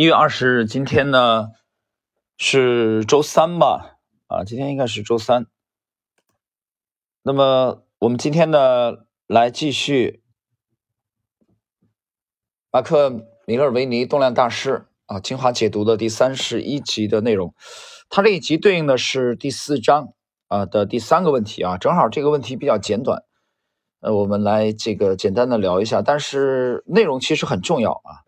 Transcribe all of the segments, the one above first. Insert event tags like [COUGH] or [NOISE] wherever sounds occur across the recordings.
一月二十日，今天呢是周三吧？啊，今天应该是周三。那么我们今天呢来继续马克·米勒维尼动量大师啊精华解读的第三十一集的内容。它这一集对应的是第四章啊的第三个问题啊，正好这个问题比较简短，呃，我们来这个简单的聊一下，但是内容其实很重要啊。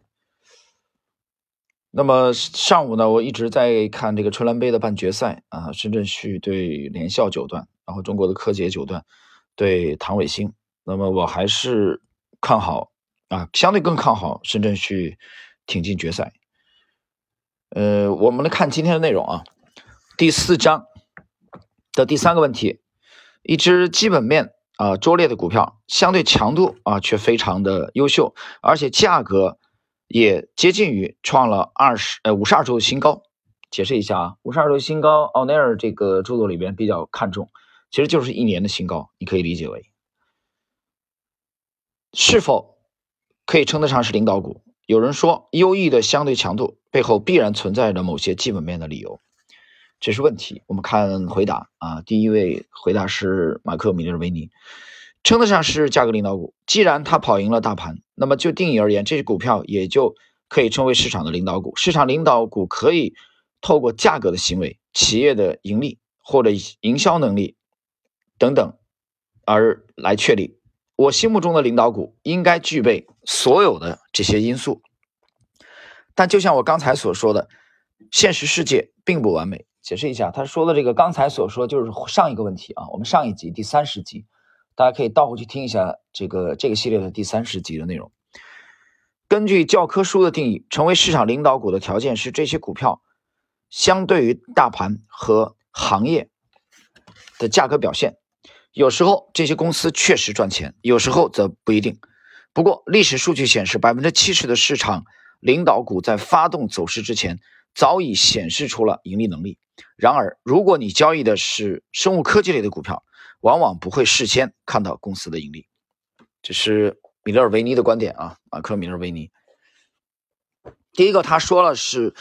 那么上午呢，我一直在看这个春兰杯的半决赛啊，深圳旭对联校九段，然后中国的柯洁九段对唐伟星。那么我还是看好啊，相对更看好深圳旭挺进决赛。呃，我们来看今天的内容啊，第四章的第三个问题，一只基本面啊拙劣的股票，相对强度啊却非常的优秀，而且价格。也接近于创了二十呃五十二周新高。解释一下啊，五十二周新高，奥内尔这个著作里边比较看重，其实就是一年的新高，你可以理解为是否可以称得上是领导股？有人说，优异的相对强度背后必然存在着某些基本面的理由，这是问题。我们看回答啊，第一位回答是马克·米勒维尼。称得上是价格领导股。既然它跑赢了大盘，那么就定义而言，这些股票也就可以称为市场的领导股。市场领导股可以透过价格的行为、企业的盈利或者营销能力等等而来确立。我心目中的领导股应该具备所有的这些因素。但就像我刚才所说的，现实世界并不完美。解释一下，他说的这个刚才所说就是上一个问题啊，我们上一集第三十集。大家可以倒回去听一下这个这个系列的第三十集的内容。根据教科书的定义，成为市场领导股的条件是这些股票相对于大盘和行业的价格表现。有时候这些公司确实赚钱，有时候则不一定。不过历史数据显示，百分之七十的市场领导股在发动走势之前早已显示出了盈利能力。然而，如果你交易的是生物科技类的股票，往往不会事先看到公司的盈利，这是米勒尔维尼的观点啊，马克米勒维尼。第一个，他说了是，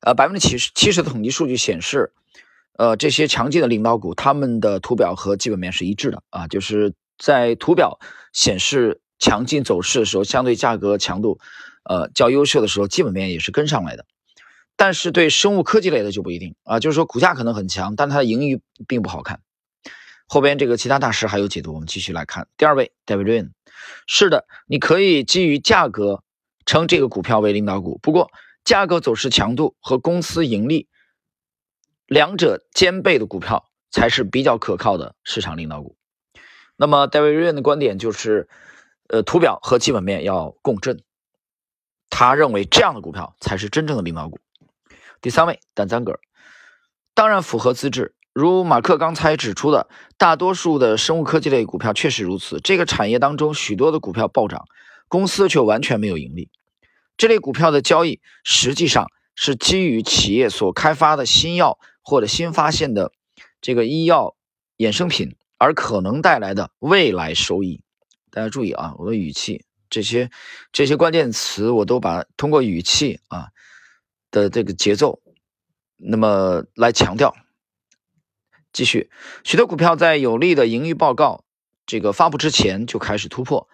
呃，百分之七十七十的统计数据显示，呃，这些强劲的领导股，他们的图表和基本面是一致的啊，就是在图表显示强劲走势的时候，相对价格强度，呃，较优秀的时候，基本面也是跟上来的。但是对生物科技类的就不一定啊，就是说股价可能很强，但它的盈余并不好看。后边这个其他大师还有解读，我们继续来看。第二位，David Rain，是的，你可以基于价格称这个股票为领导股。不过，价格走势强度和公司盈利两者兼备的股票才是比较可靠的市场领导股。那么，David Rain 的观点就是，呃，图表和基本面要共振。他认为这样的股票才是真正的领导股。第三位，丹赞格，当然符合资质。如马克刚才指出的，大多数的生物科技类股票确实如此。这个产业当中，许多的股票暴涨，公司却完全没有盈利。这类股票的交易实际上是基于企业所开发的新药或者新发现的这个医药衍生品而可能带来的未来收益。大家注意啊，我的语气，这些这些关键词我都把通过语气啊的这个节奏，那么来强调。继续，许多股票在有利的盈余报告这个发布之前就开始突破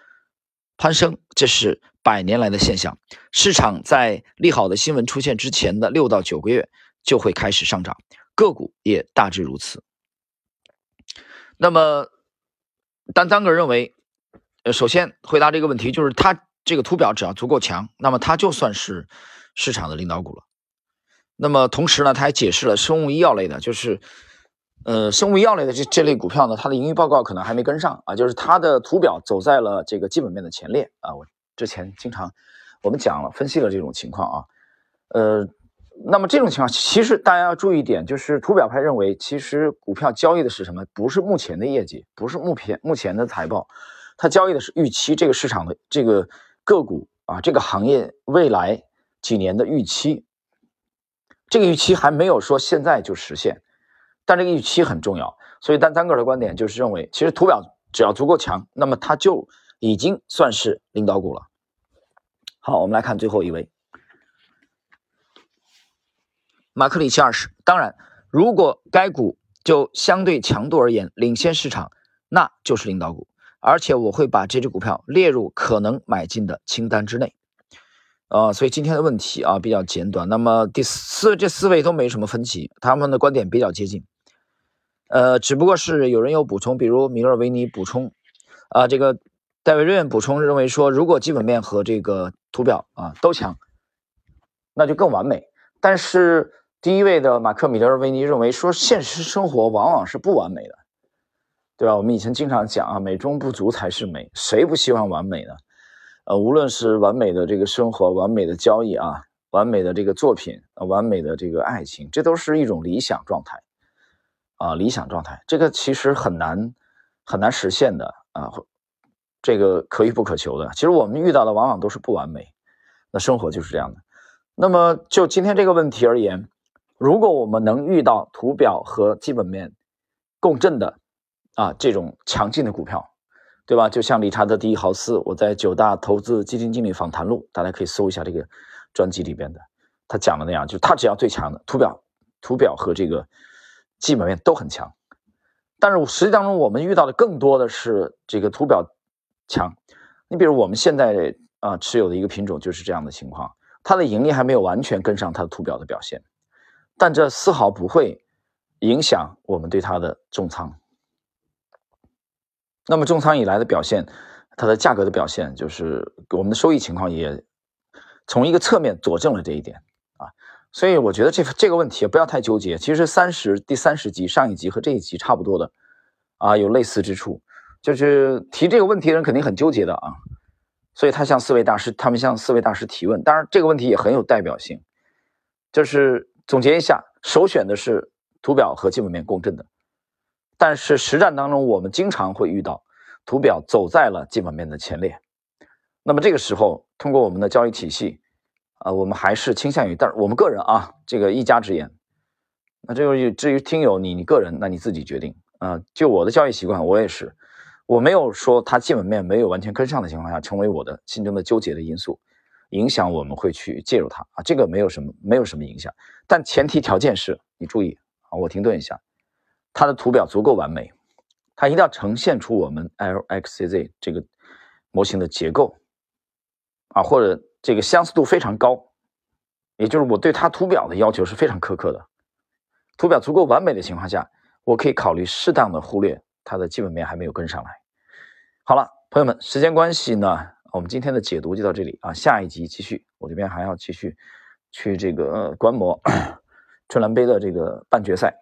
攀升，这是百年来的现象。市场在利好的新闻出现之前的六到九个月就会开始上涨，个股也大致如此。那么，但张哥认为，呃，首先回答这个问题就是，它这个图表只要足够强，那么它就算是市场的领导股了。那么同时呢，他还解释了生物医药类的，就是。呃，生物医药类的这这类股票呢，它的盈余报告可能还没跟上啊，就是它的图表走在了这个基本面的前列啊。我之前经常我们讲了分析了这种情况啊，呃，那么这种情况其实大家要注意一点，就是图表派认为，其实股票交易的是什么？不是目前的业绩，不是目前目前的财报，它交易的是预期这个市场的这个个股啊，这个行业未来几年的预期，这个预期还没有说现在就实现。但这个预期很重要，所以丹丹格尔的观点就是认为，其实图表只要足够强，那么它就已经算是领导股了。好，我们来看最后一位，马克里奇二十。当然，如果该股就相对强度而言领先市场，那就是领导股，而且我会把这只股票列入可能买进的清单之内。啊，所以今天的问题啊比较简短。那么第四这四位都没什么分歧，他们的观点比较接近。呃，只不过是有人有补充，比如米勒维尼补充，啊，这个戴维瑞补充认为说，如果基本面和这个图表啊都强，那就更完美。但是第一位的马克米勒维尼认为说，现实生活往往是不完美的，对吧？我们以前经常讲啊，美中不足才是美，谁不希望完美呢？呃，无论是完美的这个生活，完美的交易啊，完美的这个作品，完美的这个爱情，这都是一种理想状态。啊，理想状态这个其实很难很难实现的啊，这个可遇不可求的。其实我们遇到的往往都是不完美，那生活就是这样的。那么就今天这个问题而言，如果我们能遇到图表和基本面共振的啊这种强劲的股票，对吧？就像理查德·迪豪斯，我在九大投资基金经理访谈录，大家可以搜一下这个专辑里边的，他讲的那样，就是他只要最强的图表、图表和这个。基本面都很强，但是实际当中我们遇到的更多的是这个图表强。你比如我们现在啊持有的一个品种就是这样的情况，它的盈利还没有完全跟上它的图表的表现，但这丝毫不会影响我们对它的重仓。那么重仓以来的表现，它的价格的表现，就是我们的收益情况也从一个侧面佐证了这一点啊。所以我觉得这这个问题不要太纠结。其实三十第三十集上一集和这一集差不多的，啊，有类似之处。就是提这个问题的人肯定很纠结的啊。所以他向四位大师，他们向四位大师提问。当然这个问题也很有代表性。就是总结一下，首选的是图表和基本面共振的，但是实战当中我们经常会遇到图表走在了基本面的前列。那么这个时候，通过我们的交易体系。啊，我们还是倾向于，但是我们个人啊，这个一家之言。那这个至于听友你你个人，那你自己决定啊。就我的交易习惯，我也是，我没有说它基本面没有完全跟上的情况下，成为我的心中的纠结的因素，影响我们会去介入它啊。这个没有什么，没有什么影响。但前提条件是你注意啊，我停顿一下，它的图表足够完美，它一定要呈现出我们 LXCZ 这个模型的结构啊，或者。这个相似度非常高，也就是我对它图表的要求是非常苛刻的。图表足够完美的情况下，我可以考虑适当的忽略它的基本面还没有跟上来。好了，朋友们，时间关系呢，我们今天的解读就到这里啊，下一集继续。我这边还要继续去这个观摩 [COUGHS] 春兰杯的这个半决赛。